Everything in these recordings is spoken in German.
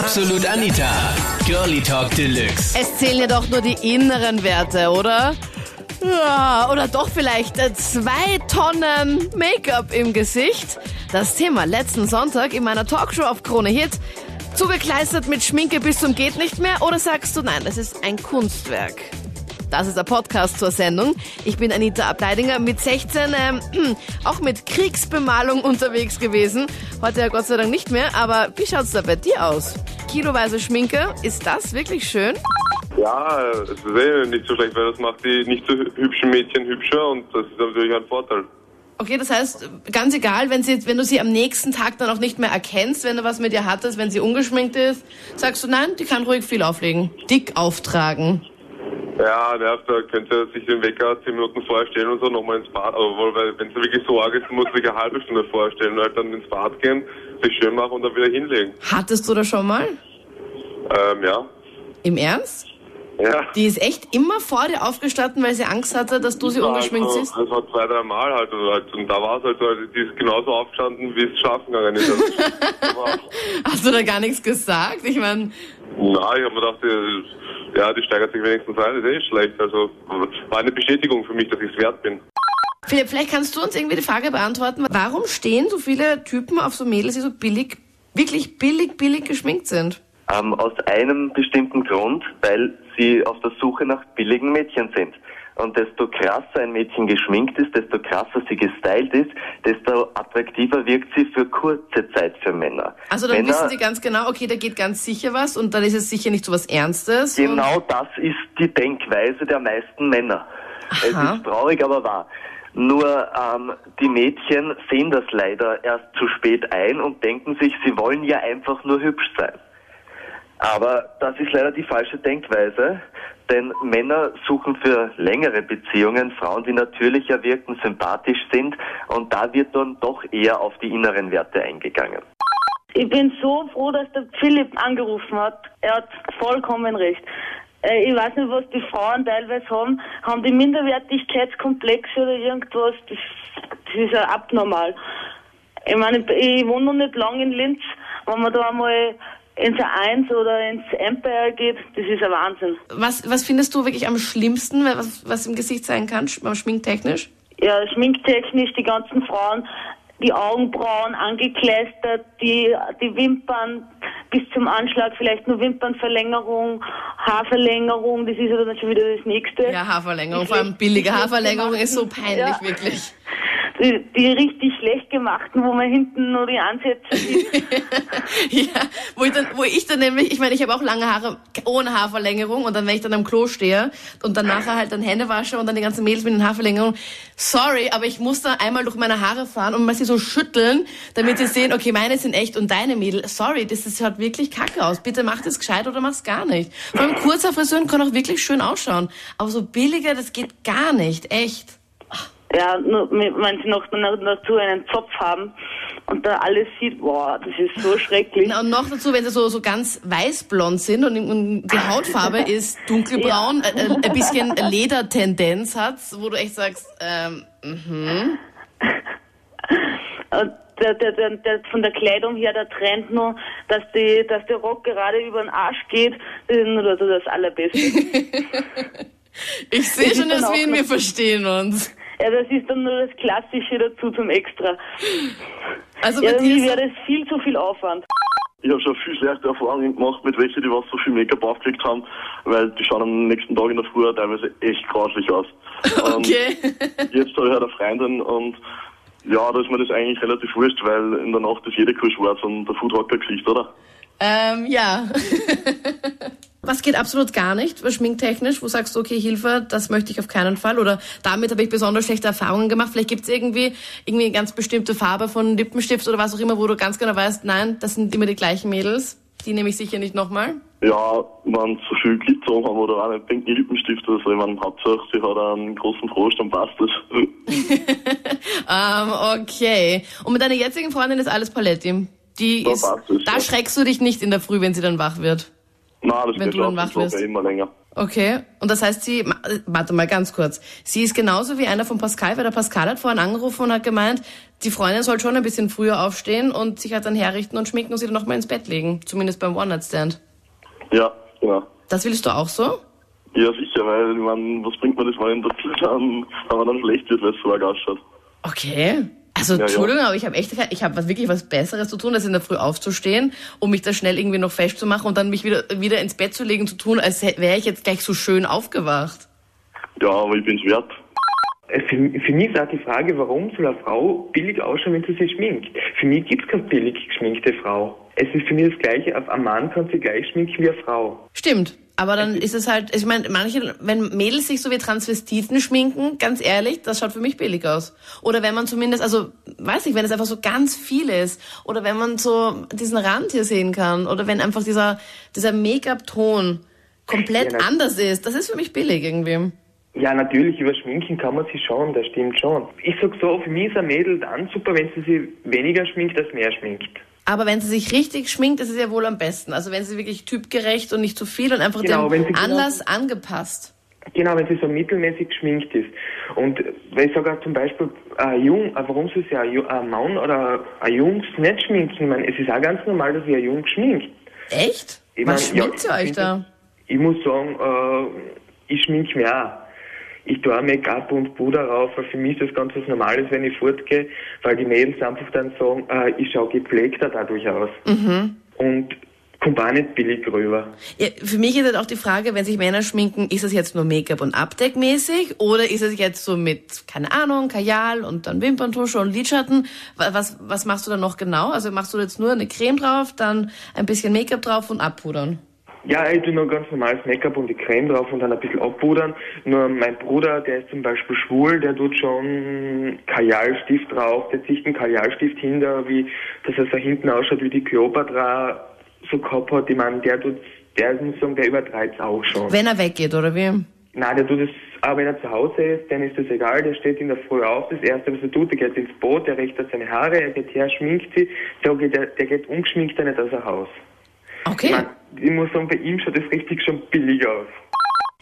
Absolut Anita. Girlie Talk Deluxe. Es zählen ja doch nur die inneren Werte, oder? Ja, oder doch vielleicht zwei Tonnen Make-up im Gesicht. Das Thema letzten Sonntag in meiner Talkshow auf Krone Hit. Zugekleistert mit Schminke bis zum geht nicht mehr oder sagst du nein, das ist ein Kunstwerk? Das ist der Podcast zur Sendung. Ich bin Anita Ableidinger mit 16, ähm, auch mit Kriegsbemalung unterwegs gewesen. Heute ja Gott sei Dank nicht mehr, aber wie schaut's da bei dir aus? Kiloweise Schminke, ist das wirklich schön? Ja, es ist eh nicht so schlecht, weil das macht die nicht so hübschen Mädchen hübscher und das ist natürlich ein Vorteil. Okay, das heißt, ganz egal, wenn, sie, wenn du sie am nächsten Tag dann auch nicht mehr erkennst, wenn du was mit ihr hattest, wenn sie ungeschminkt ist, sagst du, nein, die kann ruhig viel auflegen. Dick auftragen. Ja, nervt, da könnte sich den Wecker zehn Minuten vorstellen und so nochmal ins Bad. Aber weil, wenn es wirklich so arg ist, muss sich eine halbe Stunde vorstellen, halt dann ins Bad gehen, sich schön machen und dann wieder hinlegen. Hattest du das schon mal? Ähm, ja. Im Ernst? Ja. Die ist echt immer vor dir aufgestanden, weil sie Angst hatte, dass du sie ungeschminkt also, siehst? Das war zwei, drei Mal halt und, halt. und da war es halt so, also die ist genauso aufgestanden, wie es schlafen gegangen ist. Also, Hast du da gar nichts gesagt? Ich meine, na, ich habe mir gedacht, die, ja, die steigert sich wenigstens ein, ist eh schlecht. Also war eine Bestätigung für mich, dass ich es wert bin. Philipp, vielleicht kannst du uns irgendwie die Frage beantworten, warum stehen so viele Typen auf so Mädels, die so billig, wirklich billig, billig geschminkt sind? Ähm, aus einem bestimmten Grund, weil sie auf der Suche nach billigen Mädchen sind. Und desto krasser ein Mädchen geschminkt ist, desto krasser sie gestylt ist, desto attraktiver wirkt sie für kurze Zeit für Männer. Also dann Männer, wissen sie ganz genau, okay, da geht ganz sicher was und dann ist es sicher nicht so was Ernstes. Genau das ist die Denkweise der meisten Männer. Es Aha. ist traurig, aber wahr. Nur ähm, die Mädchen sehen das leider erst zu spät ein und denken sich, sie wollen ja einfach nur hübsch sein. Aber das ist leider die falsche Denkweise, denn Männer suchen für längere Beziehungen Frauen, die natürlicher wirken, sympathisch sind und da wird dann doch eher auf die inneren Werte eingegangen. Ich bin so froh, dass der Philipp angerufen hat. Er hat vollkommen recht. Äh, Ich weiß nicht, was die Frauen teilweise haben. Haben die Minderwertigkeitskomplexe oder irgendwas? Das, das ist ja abnormal. Ich meine, ich wohne noch nicht lange in Linz. Wenn man da einmal ins A1 oder ins Empire geht, das ist ein Wahnsinn. Was, was findest du wirklich am schlimmsten, was, was im Gesicht sein kann, sch- schminktechnisch? Ja, schminktechnisch, die ganzen Frauen, die Augenbrauen angekleistert, die, die Wimpern bis zum Anschlag, vielleicht nur Wimpernverlängerung, Haarverlängerung, das ist ja dann schon wieder das nächste. Ja, Haarverlängerung, vor allem billige Haarverlängerung ist so peinlich, Ja. wirklich. Die, die richtig schlecht gemachten, wo man hinten nur die Ansätze sieht. Ja, wo ich dann, wo ich dann nämlich, ich meine, ich habe auch lange Haare ohne Haarverlängerung und dann, wenn ich dann am Klo stehe und dann nachher halt dann Hände wasche und dann die ganzen Mädels mit den Haarverlängerungen, sorry, aber ich muss da einmal durch meine Haare fahren und mal sie so schütteln, damit sie sehen, okay, meine sind echt und deine Mädel, sorry, das ist, schaut wirklich kacke aus. Bitte mach das gescheit oder mach's gar nicht. Vor allem kurzer Frisuren können auch wirklich schön ausschauen, aber so billiger, das geht gar nicht, echt. Ja, nur, wenn sie noch dazu einen Zopf haben und da alles sieht, boah, das ist so schrecklich. Na, Und noch dazu, wenn sie so, so ganz weißblond sind und, und die Hautfarbe ist dunkelbraun, äh, äh, ein bisschen Ledertendenz hat, wo du echt sagst, ähm, mhm. Und der, der, der, der, von der Kleidung her, der Trend nur, dass, die, dass der Rock gerade über den Arsch geht, das ist nur so das Allerbeste. ich sehe schon, dass wir, noch- wir verstehen uns. Ja, das ist dann nur das Klassische dazu zum Extra. Also bei Ja, dir ist wäre das viel zu viel Aufwand. Ich habe schon viel schlechte Erfahrungen gemacht mit welchen, die was so viel Make-up aufgelegt haben, weil die schauen am nächsten Tag in der Früh teilweise echt grauslich aus. okay. Und jetzt habe ich halt eine Freundin und ja, da ist mir das eigentlich relativ wurscht, weil in der Nacht ist jede Kuh schwarz und der Foodrocker Gesicht, oder? ähm, ja. Was geht absolut gar nicht, schminktechnisch, wo sagst du, okay, Hilfe, das möchte ich auf keinen Fall oder damit habe ich besonders schlechte Erfahrungen gemacht. Vielleicht gibt es irgendwie, irgendwie eine ganz bestimmte Farbe von Lippenstift oder was auch immer, wo du ganz genau weißt, nein, das sind immer die gleichen Mädels. Die nehme ich sicher nicht nochmal. Ja, wenn so viel Glitzer haben oder auch einen pinken Lippenstift oder so, ich meine, Hauptsache, sie hat einen großen Frosch, dann passt das. Ähm, okay. Und mit deiner jetzigen Freundin ist alles Paletti. Die Da ist, da schreckst du dich nicht in der Früh, wenn sie dann wach wird. Nein, das wenn geht du dann wach wirst. immer länger. Okay, und das heißt, sie, warte mal ganz kurz, sie ist genauso wie einer von Pascal, weil der Pascal hat vorhin angerufen und hat gemeint, die Freundin soll schon ein bisschen früher aufstehen und sich halt dann herrichten und schminken und sie dann nochmal ins Bett legen, zumindest beim One-Night-Stand. Ja, genau. Das willst du auch so? Ja, sicher, weil, ich was bringt mir das, wenn das dann, wenn man dann schlecht wird, weil es so ausschaut. Okay. Also, Ja, ja. Entschuldigung, aber ich habe echt, ich habe was, wirklich was Besseres zu tun, als in der Früh aufzustehen, um mich da schnell irgendwie noch festzumachen und dann mich wieder, wieder ins Bett zu legen, zu tun, als wäre ich jetzt gleich so schön aufgewacht. Ja, aber ich bin's wert. Äh, Für, für mich ist auch die Frage, warum soll eine Frau billig ausschauen, wenn sie sich schminkt? Für mich gibt es keine billig geschminkte Frau. Es ist für mich das Gleiche, auf ein Mann kann sie gleich schminken wie eine Frau. Stimmt. Aber dann ist es halt, ich meine, manche, wenn Mädels sich so wie Transvestiten schminken, ganz ehrlich, das schaut für mich billig aus. Oder wenn man zumindest, also, weiß ich, wenn es einfach so ganz viel ist. Oder wenn man so diesen Rand hier sehen kann. Oder wenn einfach dieser, dieser Make-up-Ton komplett Ja, anders ist. Das ist für mich billig irgendwie. Ja, natürlich, über Schminken kann man sie schon, das stimmt schon. Ich sag so, für mich ist ein Mädel dann super, wenn sie sich weniger schminkt als mehr schminkt. Aber wenn sie sich richtig schminkt, ist es ja wohl am besten. Also wenn sie wirklich typgerecht und nicht zu viel und einfach Genau, wenn dem sie genau- Anlass angepasst. Genau, wenn sie so mittelmäßig geschminkt ist. Und weil ich sage zum Beispiel, ein Jung, äh, warum soll sich ein, ein Mann oder ein Jungs nicht schminken? Ich meine, es ist auch ganz normal, dass sich ein Jung schminkt. Echt? Ich Was mein, schminkt ja, ihr euch da? Ich muss sagen, äh, ich schmink mich auch. Ich tue auch Make-up und Puder rauf, weil für mich ist das ganz was Normales, wenn ich fortgehe, weil die Mädels einfach dann sagen, äh, ich schaue gepflegter dadurch aus. Mhm. Und kommt auch nicht billig rüber. Ja, für mich ist halt auch die Frage, wenn sich Männer schminken, ist es jetzt nur Make-up und Abdeckmäßig oder ist es jetzt so mit, keine Ahnung, Kajal und dann Wimperntusche und Lidschatten? Wa- Was, was machst du dann noch genau? Also machst du jetzt nur eine Creme drauf, dann ein bisschen Make-up drauf und abpudern? Ja, ich tue nur ganz normales Make-up und die Creme drauf und dann ein bisschen abpudern. Nur mein Bruder, der ist zum Beispiel schwul, der tut schon Kajalstift drauf, der zieht einen Kajalstift hinter, wie, dass er so hinten ausschaut wie die Kleopatra so gehabt hat. Ich meine, der tut, der muss sagen, der übertreibt auch schon. Wenn er weggeht, oder wie? Nein, der tut es, auch wenn er zu Hause ist, dann ist das egal, der steht in der Früh auf, das erste, was er tut, der geht ins Boot, der richtet seine Haare, er geht her, schminkt sie, der geht, der, der geht ungeschminkter nicht aus dem Haus. Ich, Okay. mein, ich muss sagen, bei ihm schaut das richtig schon billig aus.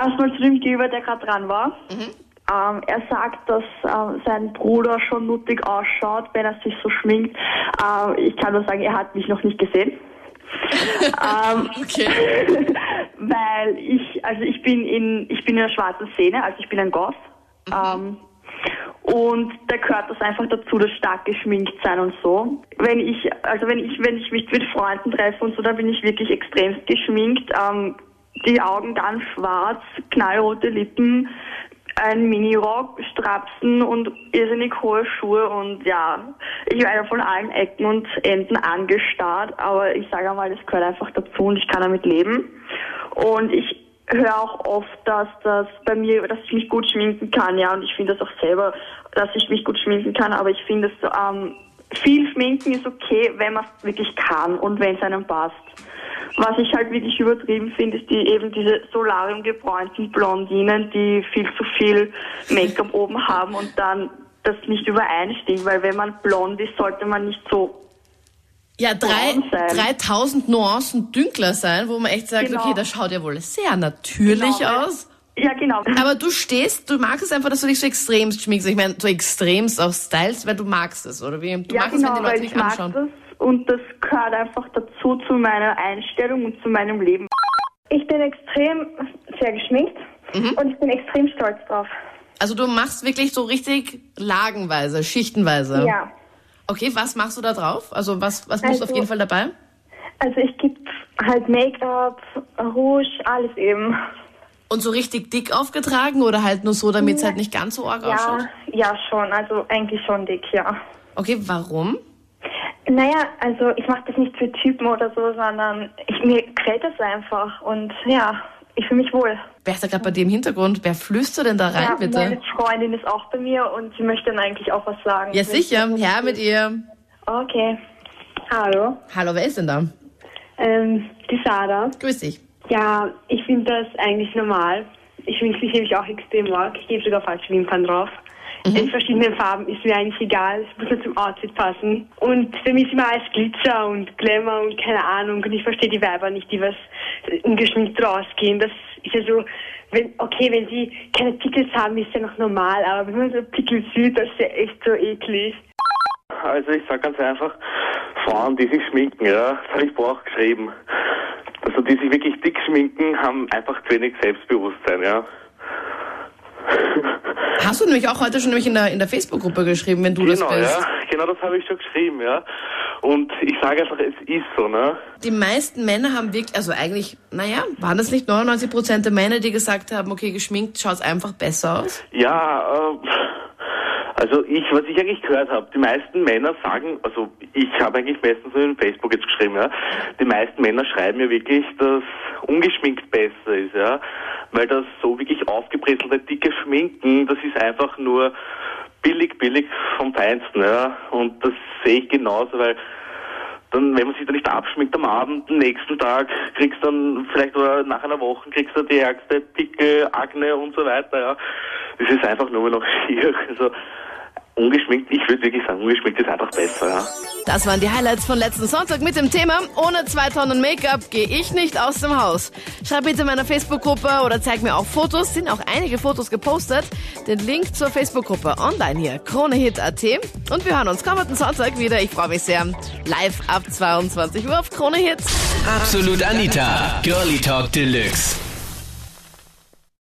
Erstmal zu dem Gegenüber, der gerade dran war. Ähm, er sagt, dass ähm, sein Bruder schon nuttig ausschaut, wenn er sich so schminkt. Ähm, ich kann nur sagen, er hat mich noch nicht gesehen. ähm, Okay. weil ich, also ich bin in, ich bin in der schwarzen Szene, also ich bin ein Goth. Ähm, und da gehört das einfach dazu, das stark geschminkt sein und so. Wenn ich, also wenn ich, wenn ich mich mit Freunden treffe und so, da bin ich wirklich extremst geschminkt. Ähm, die Augen ganz schwarz, knallrote Lippen, ein Minirock, Strapsen und irrsinnig hohe Schuhe und ja, ich werde von allen Ecken und Enden angestarrt, aber ich sage einmal, das gehört einfach dazu und ich kann damit leben. Und ich höre auch oft, dass das bei mir, dass ich mich gut schminken kann, ja, und ich finde das auch selber, dass ich mich gut schminken kann, aber ich finde es, ähm, viel schminken ist okay, wenn man es wirklich kann und wenn es einem passt. Was ich halt wirklich übertrieben finde, ist die eben diese solariumgebräunten Blondinen, die viel zu viel Make-up oben haben und dann das nicht übereinstimmt, weil wenn man blond ist, sollte man nicht so Ja, drei, braun sein. 3000 Nuancen dünkler sein, wo man echt sagt, Genau. okay, das schaut ja wohl sehr natürlich Genau, aus. Ja, genau. Aber du stehst, du magst es einfach, dass du dich so extremst schminkst. Ich meine, so extremst auch stylst, weil du magst es, oder wie? Du ja, magst genau, es, wenn die weil Leute ich dich mag anschauen. das und das gehört einfach dazu zu meiner Einstellung und zu meinem Leben. Ich bin extrem sehr geschminkt und ich bin extrem stolz drauf. Also du machst wirklich so richtig lagenweise, schichtenweise. Ja. Okay, was machst du da drauf? Also was, was musst du auf Also- jeden Fall dabei? Also ich gebe halt Make-up, Rouge, alles eben. Und so richtig dick aufgetragen oder halt nur so, damit es halt nicht ganz so arg ausschaut? Ja, ja schon. Also eigentlich schon dick, ja. Okay, warum? Naja, also ich mache das nicht für Typen oder so, sondern ich, mir gefällt das einfach und ja, ich fühle mich wohl. Wer ist da gerade bei dir im Hintergrund? Wer flüstert denn da rein, ja, bitte? meine Freundin ist auch bei mir und sie möchte dann eigentlich auch was sagen. Ja, sicher. Ja, mit ihr. Okay. Hallo. Hallo, wer ist denn da? Ähm, die Sada. Grüß dich. Ja, ich finde das eigentlich normal. Ich finde mich nämlich auch extrem arg. Ich gebe sogar falsche Wimpern drauf. in verschiedenen Farben ist mir eigentlich egal. Es muss nur zum Outfit passen. Und für mich ist immer alles Glitzer und Glamour und keine Ahnung. Und ich verstehe die Weiber nicht, die was ungeschminkt rausgehen. Das ist ja so, wenn, okay, wenn sie keine Pickels haben, ist ja noch normal. Aber wenn man so Pickel sieht, das ist ja echt so eklig. Also ich sag ganz einfach, Frauen, die sich schminken, ja, das habe ich vorher auch geschrieben. Also die sich wirklich dick schminken, haben einfach zu wenig Selbstbewusstsein, ja. Hast du nämlich auch heute schon nämlich in der, in der Facebook-Gruppe geschrieben, wenn du das genau, bist. ja, genau das habe ich schon geschrieben, ja. Und ich sage einfach, es ist so, ne? Die meisten Männer haben wirklich, also eigentlich, naja, waren das nicht 99 Prozent der Männer, die gesagt haben, okay, geschminkt schaut einfach besser aus? Ja, äh, also ich, was ich eigentlich gehört habe, die meisten Männer sagen, also ich habe eigentlich meistens in Facebook jetzt geschrieben, ja, die meisten Männer schreiben mir wirklich, dass ungeschminkt besser ist, ja, weil das so wirklich aufgebrezzelte, dicke Schminken, das ist einfach nur billig, billig vom Feinsten, ja, und das sehe ich genauso, weil dann, wenn man sich da nicht abschminkt am Abend, am nächsten Tag kriegst du dann vielleicht oder nach einer Woche kriegst du die ärgste Pickel, Akne und so weiter, ja. Das ist einfach nur noch schier. Also ungeschminkt, ich würde wirklich sagen, ungeschminkt ist einfach besser, ja. Das waren die Highlights von letzten Sonntag mit dem Thema Ohne zwei Tonnen Make-up gehe ich nicht aus dem Haus. Schreib bitte in meiner Facebook-Gruppe oder zeig mir auch Fotos. Sind auch einige Fotos gepostet. Den Link zur Facebook-Gruppe online hier, KroneHit.at. Und wir hören uns kommenden Sonntag wieder. Ich freue mich sehr. Live ab 22 Uhr auf Krone Hit. Absolut Anita, Girlie Talk Deluxe.